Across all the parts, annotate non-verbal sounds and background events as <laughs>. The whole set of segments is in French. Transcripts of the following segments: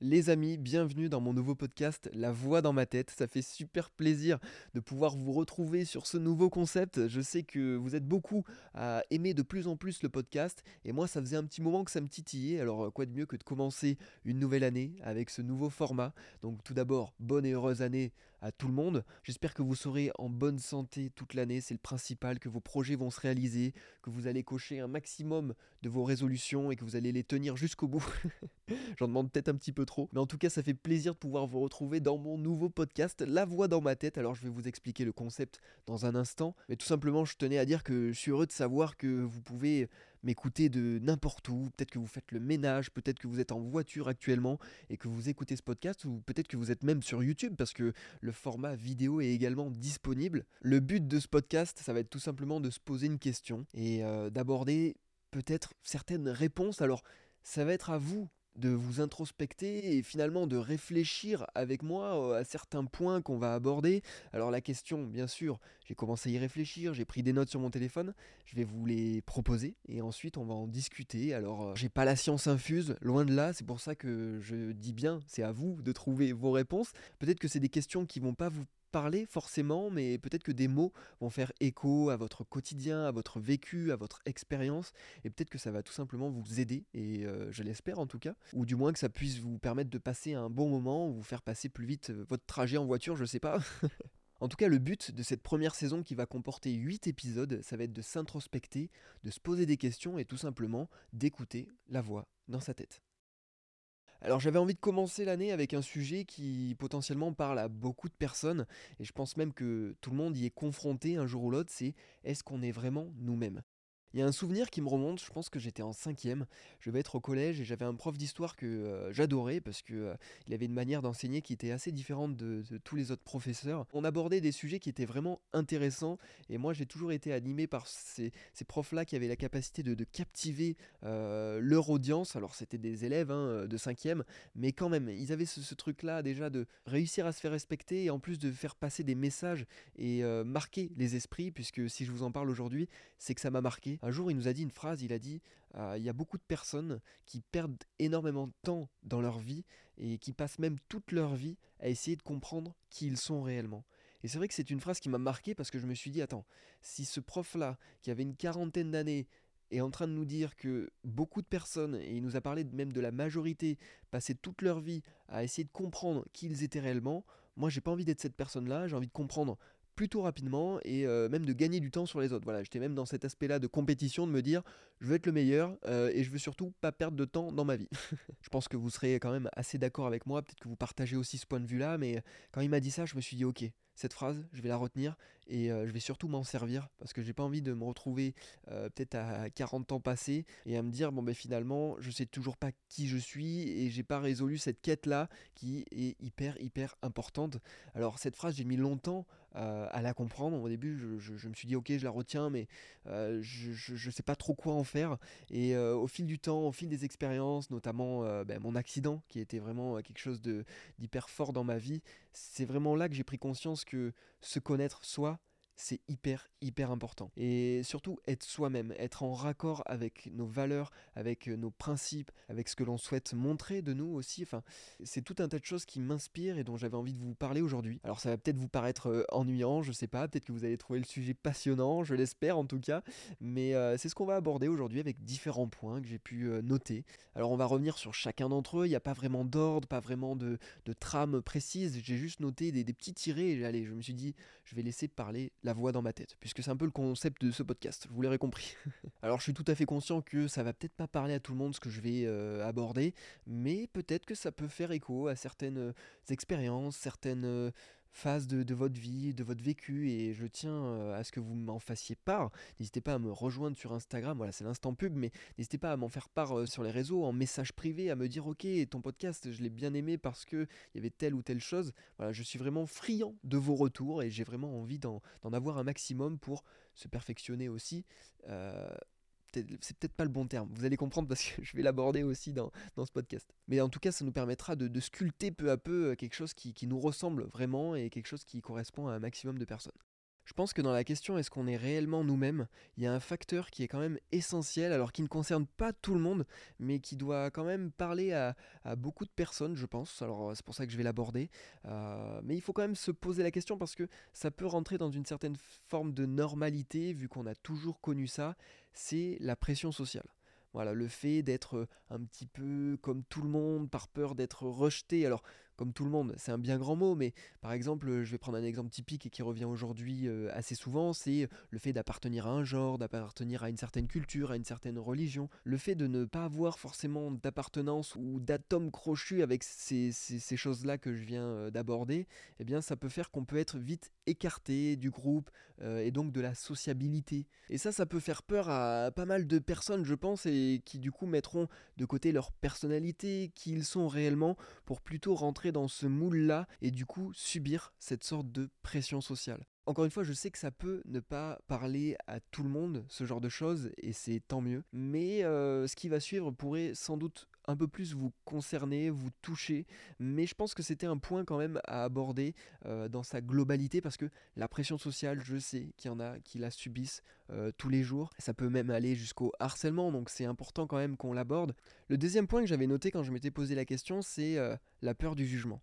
Les amis, bienvenue dans mon nouveau podcast La voix dans ma tête. Ça fait super plaisir de pouvoir vous retrouver sur ce nouveau concept. Je sais que vous êtes beaucoup à aimer de plus en plus le podcast et moi ça faisait un petit moment que ça me titillait. Alors quoi de mieux que de commencer une nouvelle année avec ce nouveau format? Donc tout d'abord, bonne et heureuse année à tout le monde. J'espère que vous serez en bonne santé toute l'année, c'est le principal, que vos projets vont se réaliser, que vous allez cocher un maximum de vos résolutions et que vous allez les tenir jusqu'au bout. <laughs> J'en demande peut-être un petit peu trop. Mais en tout cas, ça fait plaisir de pouvoir vous retrouver dans mon nouveau podcast, La Voix dans ma tête. Alors, je vais vous expliquer le concept dans un instant. Mais tout simplement, je tenais à dire que je suis heureux de savoir que vous pouvez m'écouter de n'importe où. Peut-être que vous faites le ménage, peut-être que vous êtes en voiture actuellement et que vous écoutez ce podcast, ou peut-être que vous êtes même sur YouTube parce que le format vidéo est également disponible. Le but de ce podcast, ça va être tout simplement de se poser une question et euh, d'aborder peut-être certaines réponses. Alors, ça va être à vous de vous introspecter et finalement de réfléchir avec moi à certains points qu'on va aborder. Alors la question, bien sûr, j'ai commencé à y réfléchir, j'ai pris des notes sur mon téléphone, je vais vous les proposer et ensuite on va en discuter. Alors j'ai pas la science infuse, loin de là, c'est pour ça que je dis bien, c'est à vous de trouver vos réponses. Peut-être que c'est des questions qui vont pas vous parler forcément, mais peut-être que des mots vont faire écho à votre quotidien, à votre vécu, à votre expérience, et peut-être que ça va tout simplement vous aider, et euh, je l'espère en tout cas, ou du moins que ça puisse vous permettre de passer un bon moment, ou vous faire passer plus vite euh, votre trajet en voiture, je sais pas. <laughs> En tout cas, le but de cette première saison qui va comporter 8 épisodes, ça va être de s'introspecter, de se poser des questions et tout simplement d'écouter la voix dans sa tête. Alors j'avais envie de commencer l'année avec un sujet qui potentiellement parle à beaucoup de personnes, et je pense même que tout le monde y est confronté un jour ou l'autre, c'est est-ce qu'on est vraiment nous-mêmes? Il y a un souvenir qui me remonte, je pense que j'étais en cinquième, je vais être au collège et j'avais un prof d'histoire que euh, j'adorais parce que euh, il avait une manière d'enseigner qui était assez différente de, tous les autres professeurs. On abordait des sujets qui étaient vraiment intéressants et moi j'ai toujours été animé par ces, profs-là qui avaient la capacité de, captiver euh, leur audience. Alors c'était des élèves hein, de cinquième, mais quand même, ils avaient ce truc-là déjà de réussir à se faire respecter et en plus de faire passer des messages et marquer les esprits, puisque si je vous en parle aujourd'hui, c'est que ça m'a marqué un jour, il nous a dit une phrase, il a dit, euh, il y a beaucoup de personnes qui perdent énormément de temps dans leur vie et qui passent même toute leur vie à essayer de comprendre qui ils sont réellement. Et c'est vrai que c'est une phrase qui m'a marqué parce que je me suis dit, attends, si ce prof-là, qui avait une quarantaine d'années, est en train de nous dire que beaucoup de personnes, et il nous a parlé même de la majorité, passaient toute leur vie à essayer de comprendre qui ils étaient réellement, moi j'ai pas envie d'être cette personne-là, j'ai envie de comprendre plutôt rapidement et euh, même de gagner du temps sur les autres. Voilà, j'étais même dans cet aspect-là de compétition, de me dire je veux être le meilleur euh, et je veux surtout pas perdre de temps dans ma vie. <laughs> je pense que vous serez quand même assez d'accord avec moi, peut-être que vous partagez aussi ce point de vue-là, mais quand il m'a dit ça, je me suis dit ok, cette phrase, je vais la retenir et euh, je vais surtout m'en servir parce que j'ai pas envie de me retrouver peut-être à 40 ans passés et à me dire bon ben finalement je sais toujours pas qui je suis et j'ai pas résolu cette quête là qui est hyper hyper importante. Alors cette phrase j'ai mis longtemps à la comprendre. Au début, je, me suis dit, ok, je la retiens, mais euh, je ne sais pas trop quoi en faire. Et euh, au fil du temps, au fil des expériences, notamment euh, ben, mon accident, qui était vraiment quelque chose d'hyper fort dans ma vie, c'est vraiment là que j'ai pris conscience que se connaître soi, c'est hyper, hyper important. Et surtout, être soi-même, être en raccord avec nos valeurs, avec euh, nos principes, avec ce que l'on souhaite montrer de nous aussi. Enfin, c'est tout un tas de choses qui m'inspirent et dont j'avais envie de vous parler aujourd'hui. Alors, ça va peut-être vous paraître euh, ennuyant, je sais pas, peut-être que vous allez trouver le sujet passionnant, je l'espère en tout cas. Mais euh, c'est ce qu'on va aborder aujourd'hui avec différents points que j'ai pu noter. Alors, on va revenir sur chacun d'entre eux. Il n'y a pas vraiment d'ordre, pas vraiment de, trame précise. J'ai juste noté des, des petits tirés. Et je me suis dit, je vais laisser parler la voix dans ma tête, puisque c'est un peu le concept de ce podcast, vous l'aurez compris. <laughs> Alors je suis tout à fait conscient que ça va peut-être pas parler à tout le monde ce que je vais euh, aborder, mais peut-être que ça peut faire écho à certaines euh, expériences, certaines euh, phase de, votre vie, de votre vécu, et je tiens euh, à ce que vous m'en fassiez part. N'hésitez pas à me rejoindre sur Instagram, voilà, c'est l'instant pub, mais n'hésitez pas à m'en faire part euh, sur les réseaux, en message privé, à me dire ok, ton podcast, je l'ai bien aimé parce que il y avait telle ou telle chose. Voilà, je suis vraiment friand de vos retours et j'ai vraiment envie d'en avoir un maximum pour se perfectionner aussi. Euh, c'est peut-être pas le bon terme, vous allez comprendre parce que <laughs> je vais l'aborder aussi dans, ce podcast. Mais en tout cas, ça nous permettra de, sculpter peu à peu euh, quelque chose qui, qui, nous ressemble vraiment et quelque chose qui correspond à un maximum de personnes. Je pense que dans la question est-ce qu'on est réellement nous-mêmes, il y a un facteur qui est quand même essentiel, alors qui ne concerne pas tout le monde, mais qui doit quand même parler à, beaucoup de personnes, je pense. Alors c'est pour ça que je vais l'aborder. Euh, mais il faut quand même se poser la question parce que ça peut rentrer dans une certaine forme de normalité, vu qu'on a toujours connu ça, c'est la pression sociale. Voilà, le fait d'être un petit peu comme tout le monde, par peur d'être rejeté. Alors, comme tout le monde, c'est un bien grand mot, mais par exemple, je vais prendre un exemple typique et qui revient aujourd'hui euh, assez souvent, c'est le fait d'appartenir à un genre, d'appartenir à une certaine culture, à une certaine religion, le fait de ne pas avoir forcément d'appartenance ou d'atome crochu avec ces, choses-là que je viens euh, d'aborder, eh bien ça peut faire qu'on peut être vite écarté du groupe euh, et donc de la sociabilité. Et ça, ça peut faire peur à pas mal de personnes, je pense, et qui du coup mettront de côté leur personnalité, qui ils sont réellement, pour plutôt rentrer dans ce moule-là et du coup subir cette sorte de pression sociale. Encore une fois, je sais que ça peut ne pas parler à tout le monde, ce genre de choses, et c'est tant mieux. Mais euh, ce qui va suivre pourrait sans doute un peu plus vous concerner, vous toucher. Mais je pense que c'était un point quand même à aborder euh, dans sa globalité parce que la pression sociale, je sais qu'il y en a qui la subissent euh, tous les jours. Ça peut même aller jusqu'au harcèlement, donc c'est important quand même qu'on l'aborde. Le deuxième point que j'avais noté quand je m'étais posé la question, c'est la peur du jugement.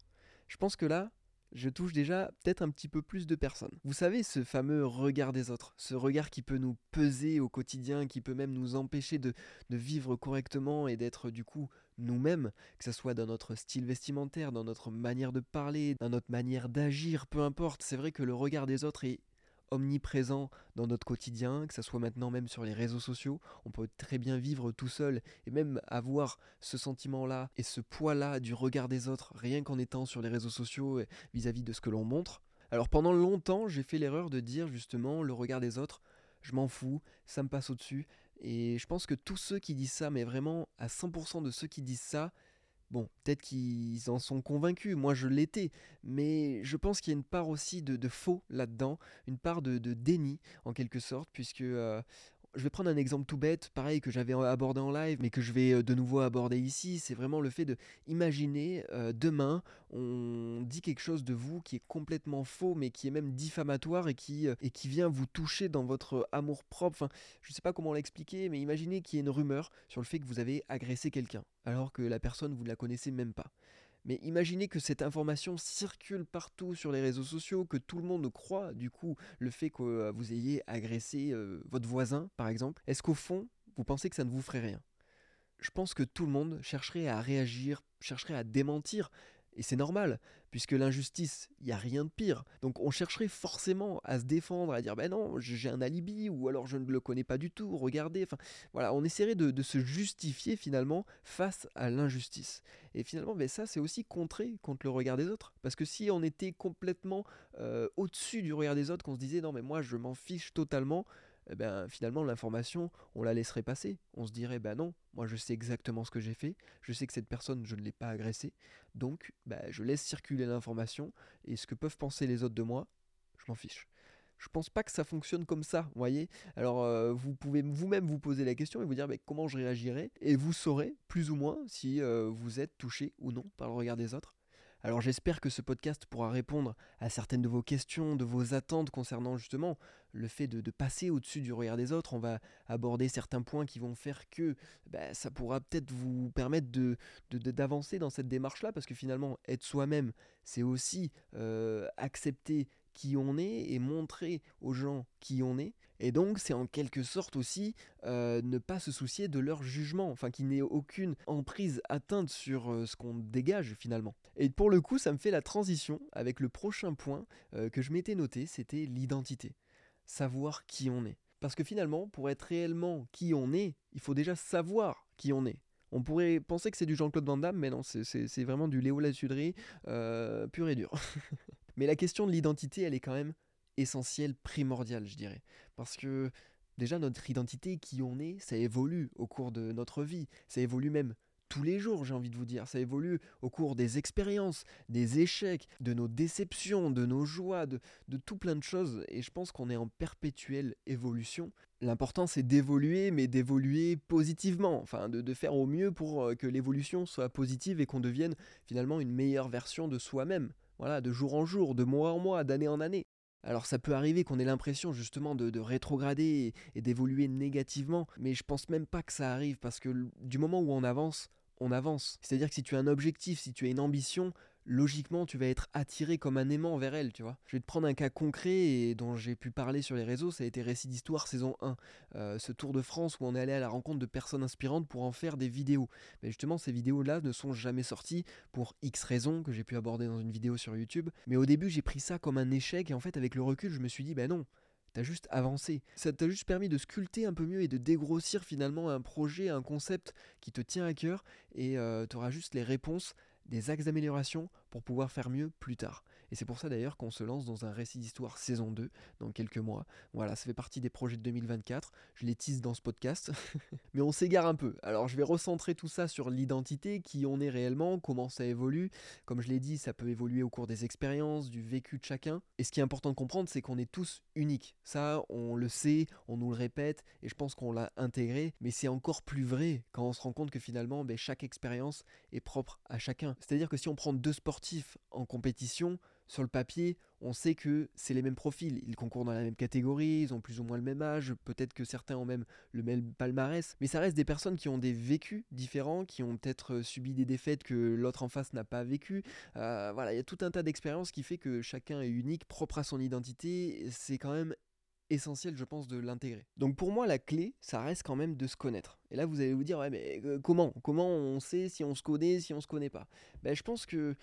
Je pense que là, je touche déjà peut-être un petit peu plus de personnes. Vous savez, ce fameux regard des autres, ce regard qui peut nous peser au quotidien, qui peut même nous empêcher de, vivre correctement et d'être du coup nous-mêmes, que ce soit dans notre style vestimentaire, dans notre manière de parler, dans notre manière d'agir, peu importe. C'est vrai que le regard des autres est omniprésent dans notre quotidien, que ce soit maintenant même sur les réseaux sociaux. On peut très bien vivre tout seul et même avoir ce sentiment-là et ce poids-là du regard des autres, rien qu'en étant sur les réseaux sociaux vis-à-vis de ce que l'on montre. Alors pendant longtemps, j'ai fait l'erreur de dire justement le regard des autres, je m'en fous, ça me passe au-dessus. Et je pense que tous ceux qui disent ça, mais vraiment à 100% de ceux qui disent ça, Bon, peut-être qu'ils en sont convaincus, moi je l'étais, mais je pense qu'il y a une part aussi de, faux là-dedans, une part de, déni en quelque sorte, puisque euh, je vais prendre un exemple tout bête, pareil que j'avais abordé en live, mais que je vais euh, de nouveau aborder ici. C'est vraiment le fait de imaginer euh, demain, on dit quelque chose de vous qui est complètement faux, mais qui est même diffamatoire et qui, euh, et qui vient vous toucher dans votre amour propre. Enfin, je ne sais pas comment l'expliquer, mais imaginez qu'il y ait une rumeur sur le fait que vous avez agressé quelqu'un, alors que la personne vous ne la connaissez même pas. Mais imaginez que cette information circule partout sur les réseaux sociaux, que tout le monde croit du coup le fait que euh, vous ayez agressé euh, votre voisin par exemple. Est-ce qu'au fond, vous pensez que ça ne vous ferait rien? Je pense que tout le monde chercherait à réagir, chercherait à démentir, et c'est normal, puisque l'injustice, il n'y a rien de pire. Donc on chercherait forcément à se défendre, à dire ben non, j'ai un alibi, ou alors je ne le connais pas du tout, regardez. Enfin voilà, on essaierait de, se justifier finalement face à l'injustice. Et finalement, ben, ça c'est aussi contré contre le regard des autres. Parce que si on était complètement euh, au-dessus du regard des autres, qu'on se disait non mais moi je m'en fiche totalement, eh ben, finalement l'information, on la laisserait passer. On se dirait, ben non, moi je sais exactement ce que j'ai fait, je sais que cette personne, je ne l'ai pas agressée, donc ben, je laisse circuler l'information, et ce que peuvent penser les autres de moi, je m'en fiche. Je pense pas que ça fonctionne comme ça, vous voyez. Alors euh, vous pouvez vous-même vous poser la question et vous dire mais comment je réagirais, et vous saurez plus ou moins si euh, vous êtes touché ou non par le regard des autres. Alors j'espère que ce podcast pourra répondre à certaines de vos questions, de vos attentes concernant justement le fait de, passer au-dessus du regard des autres. On va aborder certains points qui vont faire que bah, ça pourra peut-être vous permettre de, d'avancer dans cette démarche-là, parce que finalement, être soi-même, c'est aussi euh, accepter qui on est et montrer aux gens qui on est. Et donc c'est en quelque sorte aussi euh, ne pas se soucier de leur jugement, enfin qu'il n'ait aucune emprise atteinte sur euh, ce qu'on dégage finalement. Et pour le coup ça me fait la transition avec le prochain point euh, que je m'étais noté, c'était l'identité. Savoir qui on est. Parce que finalement, pour être réellement qui on est, il faut déjà savoir qui on est. On pourrait penser que c'est du Jean-Claude Van Damme, mais non, c'est vraiment du Léo Lassuderie pur et dur. <laughs> mais la question de l'identité, elle est quand même essentiel, primordial, je dirais. Parce que déjà, notre identité, qui on est, ça évolue au cours de notre vie. Ça évolue même tous les jours, j'ai envie de vous dire. Ça évolue au cours des expériences, des échecs, de nos déceptions, de nos joies, de, tout plein de choses. Et je pense qu'on est en perpétuelle évolution. L'important, c'est d'évoluer, mais d'évoluer positivement. Enfin, de, de, faire au mieux pour euh, que l'évolution soit positive et qu'on devienne finalement une meilleure version de soi-même. Voilà, de jour en jour, de mois en mois, d'année en année. Alors ça peut arriver qu'on ait l'impression justement de, rétrograder et, d'évoluer négativement, mais je pense même pas que ça arrive parce que du moment où on avance, on avance. C'est-à-dire que si tu as un objectif, si tu as une ambition, logiquement, tu vas être attiré comme un aimant vers elle, tu vois. Je vais te prendre un cas concret et dont j'ai pu parler sur les réseaux, ça a été Récit d'Histoire saison 1. Euh, ce Tour de France où on est allé à la rencontre de personnes inspirantes pour en faire des vidéos. Mais justement, ces vidéos-là ne sont jamais sorties pour X raisons que j'ai pu aborder dans une vidéo sur YouTube. Mais au début, j'ai pris ça comme un échec et en fait, avec le recul, je me suis dit, ben non, T'as juste avancé. Ça t'a juste permis de sculpter un peu mieux et de dégrossir finalement un projet, un concept qui te tient à cœur et euh, tu auras juste les réponses des axes d'amélioration pour pouvoir faire mieux plus tard. Et c'est pour ça d'ailleurs qu'on se lance dans un récit d'histoire saison 2 dans quelques mois. Voilà, ça fait partie des projets de 2024. Je les tease dans ce podcast. <laughs> Mais on s'égare un peu. Alors je vais recentrer tout ça sur l'identité, qui on est réellement, comment ça évolue. Comme je l'ai dit, ça peut évoluer au cours des expériences, du vécu de chacun. Et ce qui est important de comprendre, c'est qu'on est tous uniques. Ça, on le sait, on nous le répète, et je pense qu'on l'a intégré. Mais c'est encore plus vrai quand on se rend compte que finalement, ben, chaque expérience est propre à chacun. C'est-à-dire que si on prend deux en compétition, sur le papier, on sait que c'est les mêmes profils. Ils concourent dans la même catégorie, ils ont plus ou moins le même âge, peut-être que certains ont même le même palmarès, mais ça reste des personnes qui ont des vécus différents, qui ont peut-être euh, subi des défaites que l'autre en face n'a pas vécu. Euh, voilà, il y a tout un tas d'expériences qui fait que chacun est unique, propre à son identité. C'est quand même essentiel, je pense, de l'intégrer. Donc pour moi, la clé, ça reste quand même de se connaître. Et là, vous allez vous dire, ouais, mais euh, comment? Comment on sait si on se connaît, si on se connaît pas? Ben, Je pense que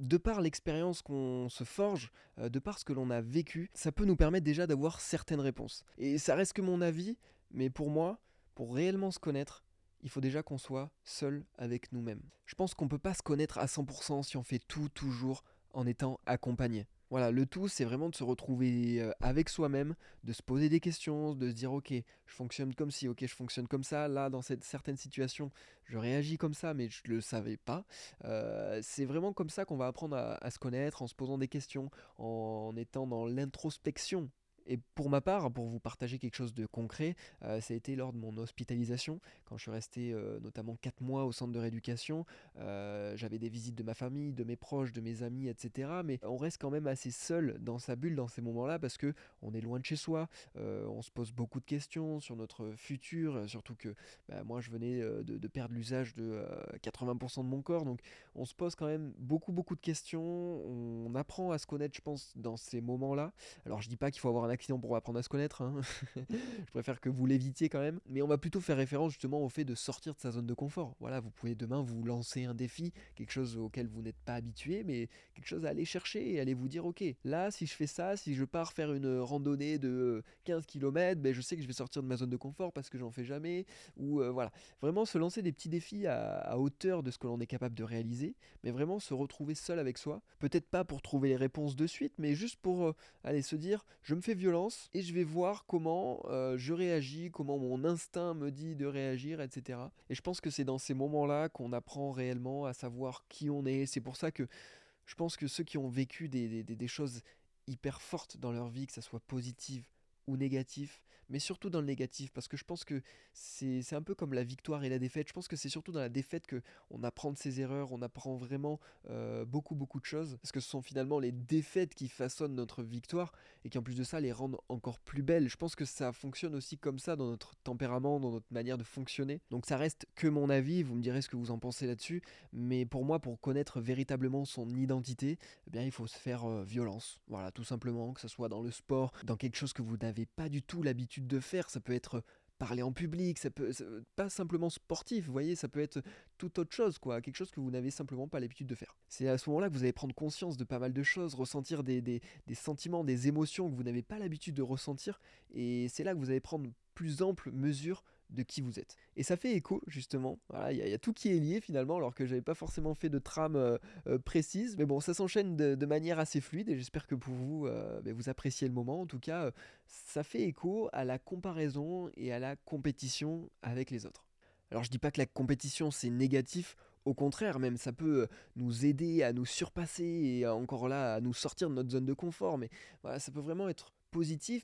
de par l'expérience qu'on se forge, euh, de par ce que l'on a vécu, ça peut nous permettre déjà d'avoir certaines réponses. Et ça reste que mon avis, mais pour moi, pour réellement se connaître, il faut déjà qu'on soit seul avec nous-mêmes. Je pense qu'on ne peut pas se connaître à 100% si on fait tout toujours en étant accompagné. Voilà, le tout, c'est vraiment de se retrouver euh, avec soi-même, de se poser des questions, de se dire ok, je fonctionne comme ci, ok, je fonctionne comme ça. Là, dans cette certaine situation, je réagis comme ça, mais je ne le savais pas. Euh, c'est vraiment comme ça qu'on va apprendre à, se connaître, en se posant des questions, en étant dans l'introspection et pour ma part, pour vous partager quelque chose de concret, euh, ça a été lors de mon hospitalisation, quand je suis resté euh, notamment 4 mois au centre de rééducation. Euh, j'avais des visites de ma famille, de mes proches, de mes amis, etc. Mais on reste quand même assez seul dans sa bulle dans ces moments-là parce que on est loin de chez soi, on se pose beaucoup de questions sur notre futur, surtout que bah, moi je venais de, perdre l'usage de 80% de mon corps, donc on se pose quand même beaucoup beaucoup de questions. On apprend à se connaître, je pense, dans ces moments-là. Alors je dis pas qu'il faut avoir un accident pour apprendre à se connaître. Hein. <laughs> je préfère que vous l'évitiez quand même. Mais on va plutôt faire référence justement au fait de sortir de sa zone de confort. Voilà, vous pouvez demain vous lancer un défi, quelque chose auquel vous n'êtes pas habitué, mais quelque chose à aller chercher et aller vous dire ok, là si je fais ça, si je pars faire une randonnée de 15 km, ben, je sais que je vais sortir de ma zone de confort parce que j'en fais jamais. Ou euh, voilà, vraiment se lancer des petits défis à, hauteur de ce que l'on est capable de réaliser, mais vraiment se retrouver seul avec soi. Peut-être pas pour trouver les réponses de suite, mais juste pour euh, aller se dire je me fais et je vais voir comment euh, je réagis, comment mon instinct me dit de réagir, etc. Et je pense que c'est dans ces moments-là qu'on apprend réellement à savoir qui on est. C'est pour ça que je pense que ceux qui ont vécu des, des choses hyper fortes dans leur vie, que ça soit positive ou négatif, mais surtout dans le négatif, parce que je pense que c'est un peu comme la victoire et la défaite. Je pense que c'est surtout dans la défaite que on apprend de ses erreurs, on apprend vraiment euh, beaucoup beaucoup de choses, parce que ce sont finalement les défaites qui façonnent notre victoire et qui en plus de ça les rendent encore plus belles. Je pense que ça fonctionne aussi comme ça dans notre tempérament, dans notre manière de fonctionner. Donc ça reste que mon avis, vous me direz ce que vous en pensez là-dessus, mais pour moi, pour connaître véritablement son identité, eh bien il faut se faire euh, violence. Voilà, tout simplement, que ce soit dans le sport, dans quelque chose que vous n'avez pas du tout l'habitude de faire. Ça peut être parler en public, ça peut pas simplement sportif, vous voyez, ça peut être tout autre chose, quoi, quelque chose que vous n'avez simplement pas l'habitude de faire. C'est à ce moment-là que vous allez prendre conscience de pas mal de choses, ressentir des, des sentiments, des émotions que vous n'avez pas l'habitude de ressentir, et c'est là que vous allez prendre plus ample mesure de qui vous êtes. Et ça fait écho, justement. Il y, a tout qui est lié finalement, alors que j'avais pas forcément fait de trame euh, euh, précise. Mais bon, ça s'enchaîne de, manière assez fluide et j'espère que pour vous, euh, ben, vous appréciez le moment. En tout cas, ça fait écho à la comparaison et à la compétition avec les autres. Alors je dis pas que la compétition c'est négatif, au contraire, même ça peut nous aider à nous surpasser et encore là à nous sortir de notre zone de confort. Mais voilà, ça peut vraiment être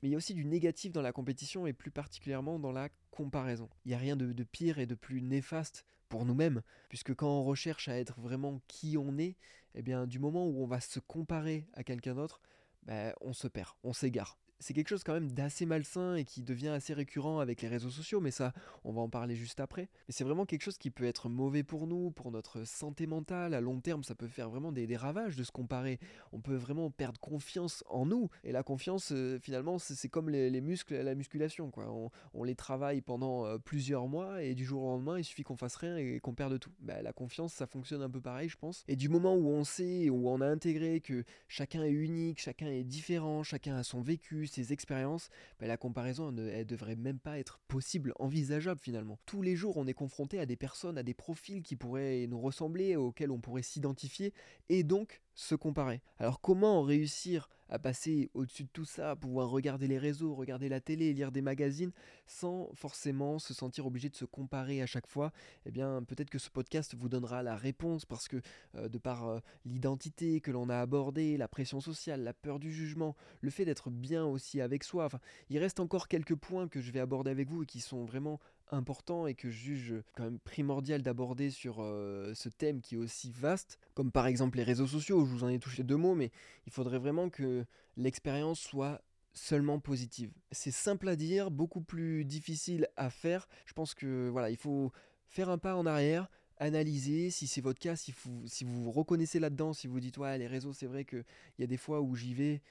mais il y a aussi du négatif dans la compétition et plus particulièrement dans la comparaison. Il n'y a rien de, pire et de plus néfaste pour nous-mêmes, puisque quand on recherche à être vraiment qui on est, eh bien du moment où on va se comparer à quelqu'un d'autre, bah, on se perd, on s'égare c'est quelque chose quand même d'assez malsain et qui devient assez récurrent avec les réseaux sociaux, mais ça, on va en parler juste après. Mais c'est vraiment quelque chose qui peut être mauvais pour nous, pour notre santé mentale. À long terme, ça peut faire vraiment des, ravages de se comparer. On peut vraiment perdre confiance en nous. Et la confiance, euh, finalement, c'est comme les, muscles la musculation. Quoi. On, les travaille pendant euh, plusieurs mois et du jour au lendemain, il suffit qu'on fasse rien et qu'on perde tout. Bah, la confiance, ça fonctionne un peu pareil, je pense. Et du moment où on sait, où on a intégré que chacun est unique, chacun est différent, chacun a son vécu, ces expériences, bah, la comparaison, elle devrait même pas être possible, envisageable finalement. Tous les jours, on est confronté à des personnes, à des profils qui pourraient nous ressembler, auxquels on pourrait s'identifier, et donc se comparer. Alors comment réussir à passer au-dessus de tout ça, pouvoir regarder les réseaux, regarder la télé, lire des magazines, sans forcément se sentir obligé de se comparer à chaque fois? Eh bien, peut-être que ce podcast vous donnera la réponse, parce que euh, de par euh, l'identité que l'on a abordée, la pression sociale, la peur du jugement, le fait d'être bien aussi avec soi, il reste encore quelques points que je vais aborder avec vous et qui sont vraiment important et que je juge quand même primordial d'aborder sur euh, ce thème qui est aussi vaste, comme par exemple les réseaux sociaux, je vous en ai touché deux mots, mais il faudrait vraiment que l'expérience soit seulement positive. C'est simple à dire, beaucoup plus difficile à faire. Je pense que voilà, il faut faire un pas en arrière, analyser si c'est votre cas, si vous, si vous vous reconnaissez là-dedans, si vous dites ouais les réseaux c'est vrai qu'il y a des fois où j'y vais,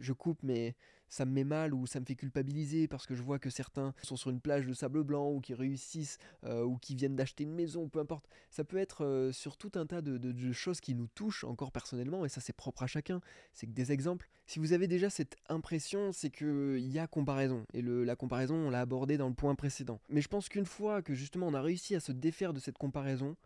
je coupe mais ça me met mal ou ça me fait culpabiliser parce que je vois que certains sont sur une plage de sable blanc ou qui réussissent euh, ou qui viennent d'acheter une maison, peu importe. Ça peut être euh, sur tout un tas de, choses qui nous touchent encore personnellement et ça c'est propre à chacun. C'est que des exemples. Si vous avez déjà cette impression, c'est qu'il y a comparaison et la comparaison on l'a abordé dans le point précédent. Mais je pense qu'une fois que justement on a réussi à se défaire de cette comparaison,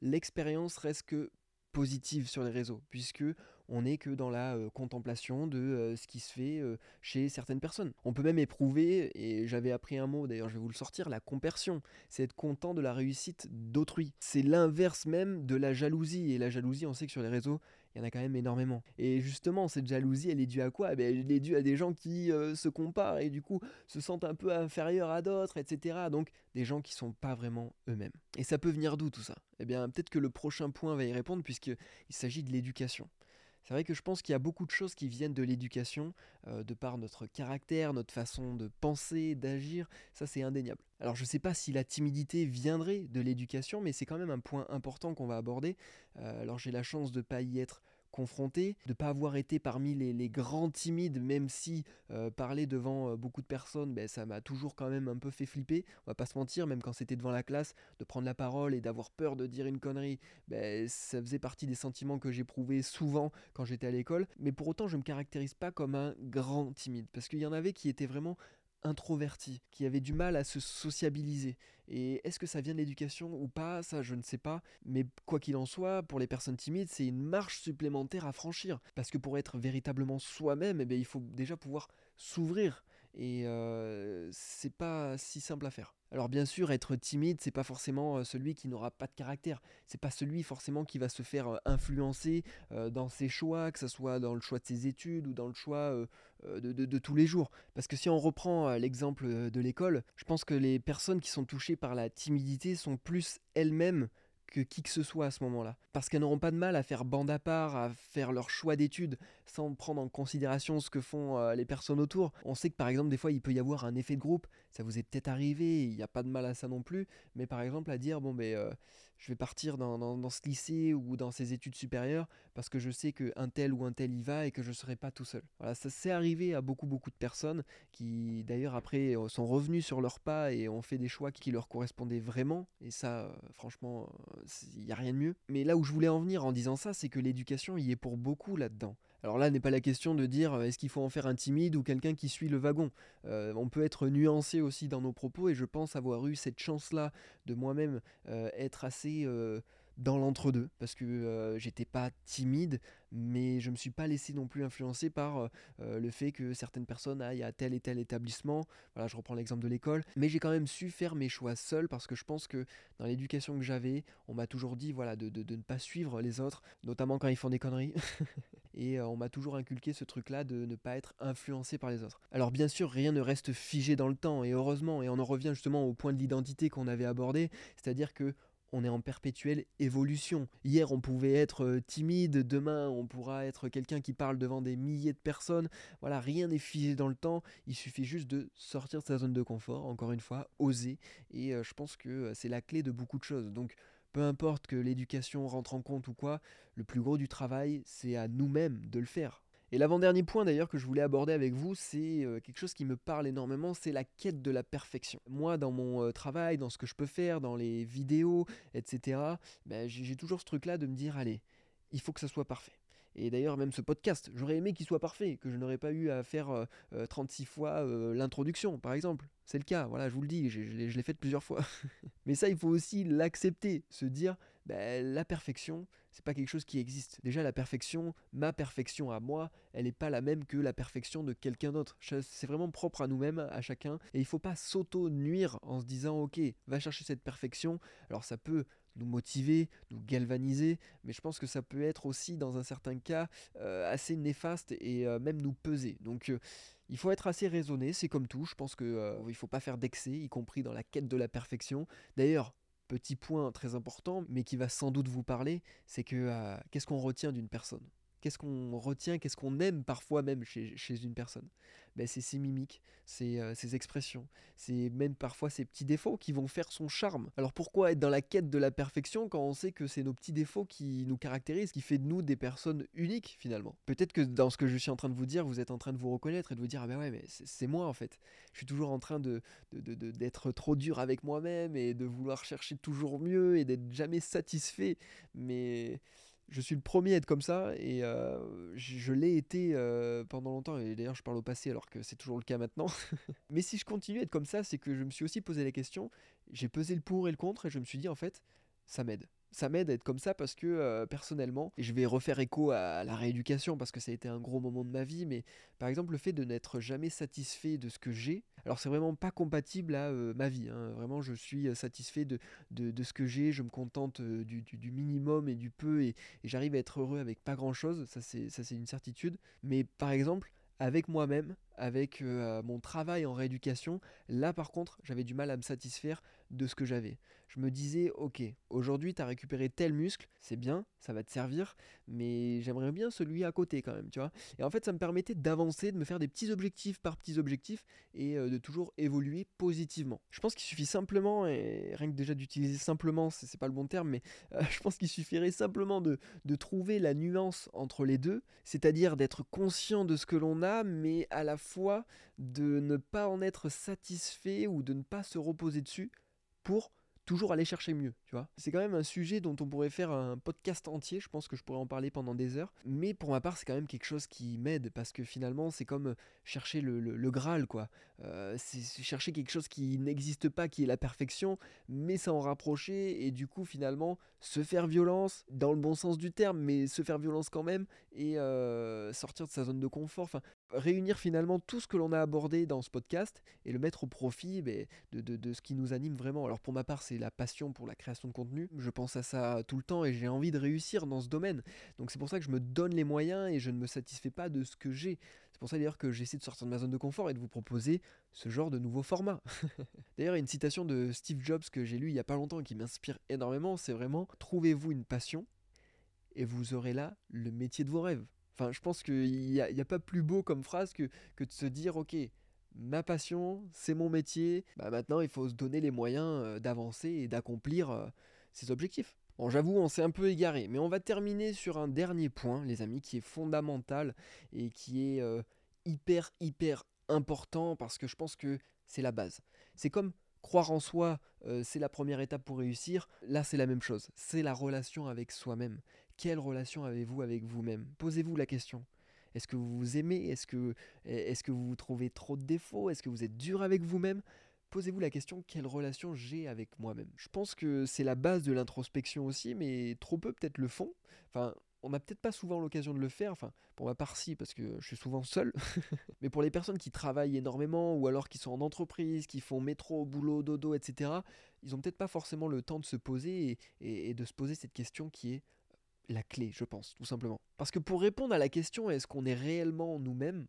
l'expérience reste que positive sur les réseaux, puisque on n'est que dans la euh, contemplation de euh, ce qui se fait euh, chez certaines personnes. On peut même éprouver, et j'avais appris un mot, d'ailleurs je vais vous le sortir, la compersion. C'est être content de la réussite d'autrui. C'est l'inverse même de la jalousie, et la jalousie, on sait que sur les réseaux, il y en a quand même énormément. Et justement, cette jalousie, elle est due à quoi? Eh ben, Elle est due à des gens qui se comparent et du coup se sentent un peu inférieurs à d'autres, etc. Donc des gens qui sont pas vraiment eux-mêmes. Et ça peut venir d'où tout ça? Eh bien, peut-être que le prochain point va y répondre puisqu'il s'agit de l'éducation. C'est vrai que je pense qu'il y a beaucoup de choses qui viennent de l'éducation, euh, de par notre caractère, notre façon de penser, d'agir, ça c'est indéniable. Alors je ne sais pas si la timidité viendrait de l'éducation, mais c'est quand même un point important qu'on va aborder. Euh, alors j'ai la chance de ne pas y être confronté, de ne pas avoir été parmi les, grands timides, même si euh, parler devant euh, beaucoup de personnes, ben, ça m'a toujours quand même un peu fait flipper, on va pas se mentir, même quand c'était devant la classe, de prendre la parole et d'avoir peur de dire une connerie, ben, ça faisait partie des sentiments que j'éprouvais souvent quand j'étais à l'école, mais pour autant je ne me caractérise pas comme un grand timide, parce qu'il y en avait qui étaient vraiment introvertis, qui avaient du mal à se sociabiliser. Et est-ce que ça vient de l'éducation ou pas? Ça, je ne sais pas. Mais quoi qu'il en soit, pour les personnes timides, c'est une marche supplémentaire à franchir. Parce que pour être véritablement soi-même, eh il faut déjà pouvoir s'ouvrir. Et euh, c'est pas si simple à faire. Alors bien sûr, être timide, c'est pas forcément celui qui n'aura pas de caractère. C'est pas celui forcément qui va se faire influencer dans ses choix, que ce soit dans le choix de ses études ou dans le choix de, tous les jours. Parce que si on reprend l'exemple de l'école, je pense que les personnes qui sont touchées par la timidité sont plus elles-mêmes que qui que ce soit à ce moment-là. Parce qu'elles n'auront pas de mal à faire bande à part, à faire leur choix d'études sans prendre en considération ce que font euh, les personnes autour. On sait que par exemple des fois il peut y avoir un effet de groupe, ça vous est peut-être arrivé, il n'y a pas de mal à ça non plus, mais par exemple à dire bon ben euh, je vais partir dans, ce lycée ou dans ces études supérieures parce que je sais qu'un tel ou un tel y va et que je ne serai pas tout seul. Voilà, ça s'est arrivé à beaucoup beaucoup de personnes qui d'ailleurs après euh, sont revenus sur leurs pas et ont fait des choix qui leur correspondaient vraiment et ça franchement il n'y a rien de mieux. Mais là où je voulais en venir en disant ça, c'est que l'éducation y est pour beaucoup là-dedans. Alors là n'est pas la question de dire euh, est-ce qu'il faut en faire un timide ou quelqu'un qui suit le wagon. Euh, on peut être nuancé aussi dans nos propos et je pense avoir eu cette chance-là de moi-même euh, être assez dans l'entre-deux parce que j'étais pas timide mais je me suis pas laissé non plus influencer par le fait que certaines personnes aillent à tel et tel établissement. Voilà je reprends l'exemple de l'école. Mais j'ai quand même su faire mes choix seul parce que je pense que dans l'éducation que j'avais on m'a toujours dit voilà de, de, ne pas suivre les autres notamment quand ils font des conneries. <laughs> Et on m'a toujours inculqué ce truc là de ne pas être influencé par les autres. Alors bien sûr rien ne reste figé dans le temps et heureusement et on en revient justement au point de l'identité qu'on avait abordé. C'est à dire que on est en perpétuelle évolution. Hier, on pouvait être euh, timide, demain, on pourra être quelqu'un qui parle devant des milliers de personnes. Voilà, rien n'est figé dans le temps. Il suffit juste de sortir de sa zone de confort, encore une fois, oser. Et euh, je pense que euh, c'est la clé de beaucoup de choses. Donc, peu importe que l'éducation rentre en compte ou quoi, le plus gros du travail, c'est à nous-mêmes de le faire. Et l'avant-dernier point d'ailleurs que je voulais aborder avec vous, c'est euh, quelque chose qui me parle énormément, c'est la quête de la perfection. Moi, dans mon euh, travail, dans ce que je peux faire, dans les vidéos, etc., ben, j'ai toujours ce truc-là de me dire, allez, il faut que ça soit parfait. Et d'ailleurs, même ce podcast, j'aurais aimé qu'il soit parfait, que je n'aurais pas eu à faire 36 euh, fois l'introduction, par exemple. C'est le cas, voilà, je vous le dis, je, l'ai fait plusieurs fois. <laughs> Mais ça, il faut aussi l'accepter, se dire, ben, la perfection, c'est pas quelque chose qui existe. Déjà, la perfection, ma perfection à moi, elle n'est pas la même que la perfection de quelqu'un d'autre. C'est vraiment propre à nous-mêmes, à chacun. Et il faut pas s'auto-nuire en se disant, ok, va chercher cette perfection. Alors ça peut nous motiver, nous galvaniser, mais je pense que ça peut être aussi, dans un certain cas, euh, assez néfaste et euh, même nous peser. Donc euh, il faut être assez raisonné, c'est comme tout. Je pense qu'il ne faut pas faire d'excès, y compris dans la quête de la perfection. D'ailleurs, petit point très important, mais qui va sans doute vous parler, c'est que euh, qu'est-ce qu'on retient d'une personne? Qu'est-ce qu'on retient, qu'est-ce qu'on aime parfois même chez, une personne ben, C'est ses mimiques, c'est euh, ses expressions, c'est même parfois ses petits défauts qui vont faire son charme. Alors pourquoi être dans la quête de la perfection quand on sait que c'est nos petits défauts qui nous caractérisent, qui fait de nous des personnes uniques finalement? Peut-être que dans ce que je suis en train de vous dire, vous êtes en train de vous reconnaître et de vous dire ah ben ouais mais c'est moi en fait. Je suis toujours en train de d'être trop dur avec moi-même et de vouloir chercher toujours mieux et d'être jamais satisfait. Mais je suis le premier à être comme ça et euh, je, l'ai été euh, pendant longtemps et d'ailleurs je parle au passé alors que c'est toujours le cas maintenant. <laughs> Mais si je continue à être comme ça, c'est que je me suis aussi posé la question, j'ai pesé le pour et le contre et je me suis dit en fait, ça m'aide ça m'aide à être comme ça parce que euh, personnellement, et je vais refaire écho à la rééducation parce que ça a été un gros moment de ma vie, mais par exemple le fait de n'être jamais satisfait de ce que j'ai, alors c'est vraiment pas compatible à euh, ma vie, hein. vraiment je suis euh, satisfait de, de, ce que j'ai, je me contente du, minimum et du peu et, j'arrive à être heureux avec pas grand chose, ça c'est une certitude, mais par exemple avec moi-même, avec mon travail en rééducation, là par contre j'avais du mal à me satisfaire de ce que j'avais je me disais, ok, aujourd'hui tu as récupéré tel muscle, c'est bien, ça va te servir, mais j'aimerais bien celui à côté quand même, tu vois. Et en fait, ça me permettait d'avancer, de me faire des petits objectifs par petits objectifs et euh, de toujours évoluer positivement. Je pense qu'il suffit simplement, et rien que déjà d'utiliser simplement, c'est pas le bon terme, mais euh, <laughs> je pense qu'il suffirait simplement de, de trouver la nuance entre les deux, c'est-à-dire d'être conscient de ce que l'on a, mais à la fois de ne pas en être satisfait ou de ne pas se reposer dessus pour toujours aller chercher mieux, tu vois. C'est quand même un sujet dont on pourrait faire un podcast entier, je pense que je pourrais en parler pendant des heures, mais pour ma part c'est quand même quelque chose qui m'aide, parce que finalement c'est comme chercher le, Graal, quoi. Euh, c'est chercher quelque chose qui n'existe pas, qui est la perfection, mais s'en rapprocher, et du coup finalement se faire violence, dans le bon sens du terme, mais se faire violence quand même, et euh, sortir de sa zone de confort, enfin réunir finalement tout ce que l'on a abordé dans ce podcast et le mettre au profit ben, de, ce qui nous anime vraiment. Alors pour ma part, c'est la passion pour la création de contenu. Je pense à ça tout le temps et j'ai envie de réussir dans ce domaine. Donc c'est pour ça que je me donne les moyens et je ne me satisfais pas de ce que j'ai. C'est pour ça d'ailleurs que j'essaie de sortir de ma zone de confort et de vous proposer ce genre de nouveau format. <laughs> d'ailleurs, une citation de Steve Jobs que j'ai lue il y a pas longtemps et qui m'inspire énormément, c'est vraiment trouvez-vous une passion et vous aurez là le métier de vos rêves. Enfin, je pense qu'il n'y a, pas plus beau comme phrase que, que de se dire, ok, ma passion, c'est mon métier, bah maintenant il faut se donner les moyens euh, d'avancer et d'accomplir euh, ses objectifs. Bon, j'avoue, on s'est un peu égaré, mais on va terminer sur un dernier point, les amis, qui est fondamental et qui est euh, hyper, hyper important parce que je pense que c'est la base. C'est comme croire en soi, c'est la première étape pour réussir. Là, c'est la même chose. C'est la relation avec soi-même. Quelle relation avez-vous avec vous-même? Posez-vous la question. Est-ce que vous vous aimez? Est-ce que, est que vous trouvez trop de défauts? Est-ce que vous êtes dur avec vous-même? Posez-vous la question quelle relation j'ai avec moi-même? Je pense que c'est la base de l'introspection aussi, mais trop peu peut-être le font. Enfin, on n'a peut-être pas souvent l'occasion de le faire, enfin pour ma part si parce que je suis souvent seul, <laughs> mais pour les personnes qui travaillent énormément ou alors qui sont en entreprise, qui font métro, boulot, dodo, etc., ils ont peut-être pas forcément le temps de se poser et de se poser cette question qui est la clé, je pense, tout simplement. Parce que pour répondre à la question est-ce qu'on est réellement nous-mêmes,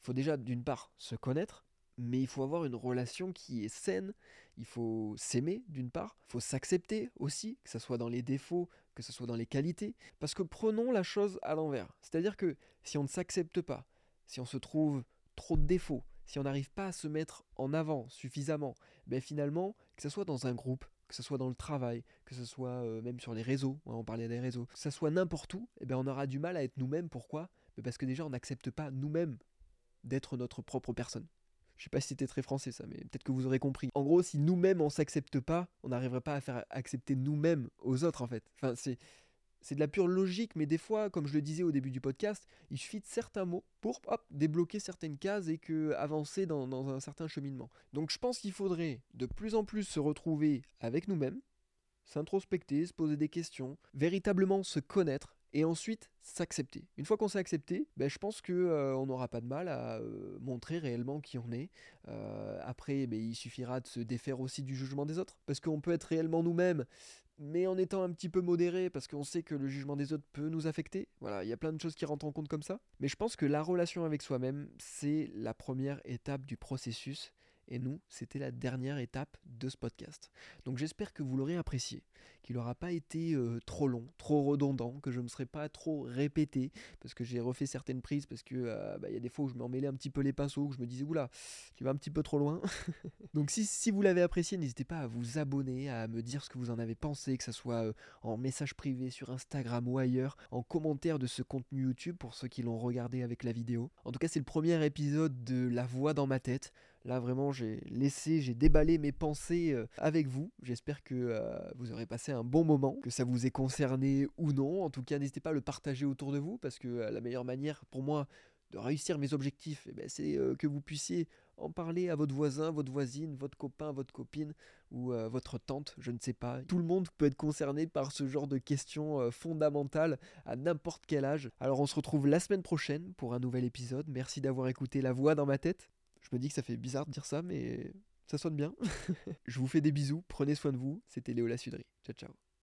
il faut déjà d'une part se connaître, mais il faut avoir une relation qui est saine, il faut s'aimer d'une part, il faut s'accepter aussi, que ce soit dans les défauts, que ce soit dans les qualités, parce que prenons la chose à l'envers. C'est-à-dire que si on ne s'accepte pas, si on se trouve trop de défauts, si on n'arrive pas à se mettre en avant suffisamment, ben finalement, que ce soit dans un groupe, que ce soit dans le travail, que ce soit euh, même sur les réseaux, on parlait des réseaux, que ce soit n'importe où, eh ben on aura du mal à être nous-mêmes. Pourquoi? Parce que déjà on n'accepte pas nous-mêmes d'être notre propre personne. Je sais pas si c'était très français ça, mais peut-être que vous aurez compris. En gros, si nous-mêmes on s'accepte pas, on n'arriverait pas à faire accepter nous-mêmes aux autres en fait. Enfin, c'est c'est de la pure logique, mais des fois, comme je le disais au début du podcast, il suffit de certains mots pour débloquer certaines cases et que avancer dans, dans un certain cheminement. Donc je pense qu'il faudrait de plus en plus se retrouver avec nous-mêmes, s'introspecter, se poser des questions, véritablement se connaître et ensuite s'accepter. Une fois qu'on s'est accepté, ben, je pense qu'on euh, n'aura pas de mal à euh, montrer réellement qui on est. Euh, après, ben, il suffira de se défaire aussi du jugement des autres, parce qu'on peut être réellement nous-mêmes, mais en étant un petit peu modéré, parce qu'on sait que le jugement des autres peut nous affecter. Voilà, il y a plein de choses qui rentrent en compte comme ça. Mais je pense que la relation avec soi-même, c'est la première étape du processus et nous, c'était la dernière étape de ce podcast. Donc j'espère que vous l'aurez apprécié, qu'il n'aura pas été euh, trop long, trop redondant, que je ne me serai pas trop répété, parce que j'ai refait certaines prises, parce que euh, bah, il y a des fois où je me mêlais un petit peu les pinceaux, où je me disais, oula, tu vas un petit peu trop loin. <laughs> Donc si, si vous l'avez apprécié, n'hésitez pas à vous abonner, à me dire ce que vous en avez pensé, que ce soit euh, en message privé sur Instagram ou ailleurs, en commentaire de ce contenu YouTube pour ceux qui l'ont regardé avec la vidéo. En tout cas, c'est le premier épisode de La voix dans ma tête. Là, vraiment, j'ai laissé, j'ai déballé mes pensées euh, avec vous. J'espère que euh, vous aurez passé un bon moment, que ça vous ait concerné ou non. En tout cas, n'hésitez pas à le partager autour de vous, parce que euh, la meilleure manière pour moi de réussir mes objectifs, eh ben, c'est que vous puissiez en parler à votre voisin, votre voisine, votre copain, votre copine ou votre tante, je ne sais pas. Tout le monde peut être concerné par ce genre de questions fondamentales à n'importe quel âge. Alors on se retrouve la semaine prochaine pour un nouvel épisode. Merci d'avoir écouté la voix dans ma tête. Je me dis que ça fait bizarre de dire ça, mais ça sonne bien. <laughs> je vous fais des bisous, prenez soin de vous. C'était Léo Suderie. Ciao, ciao.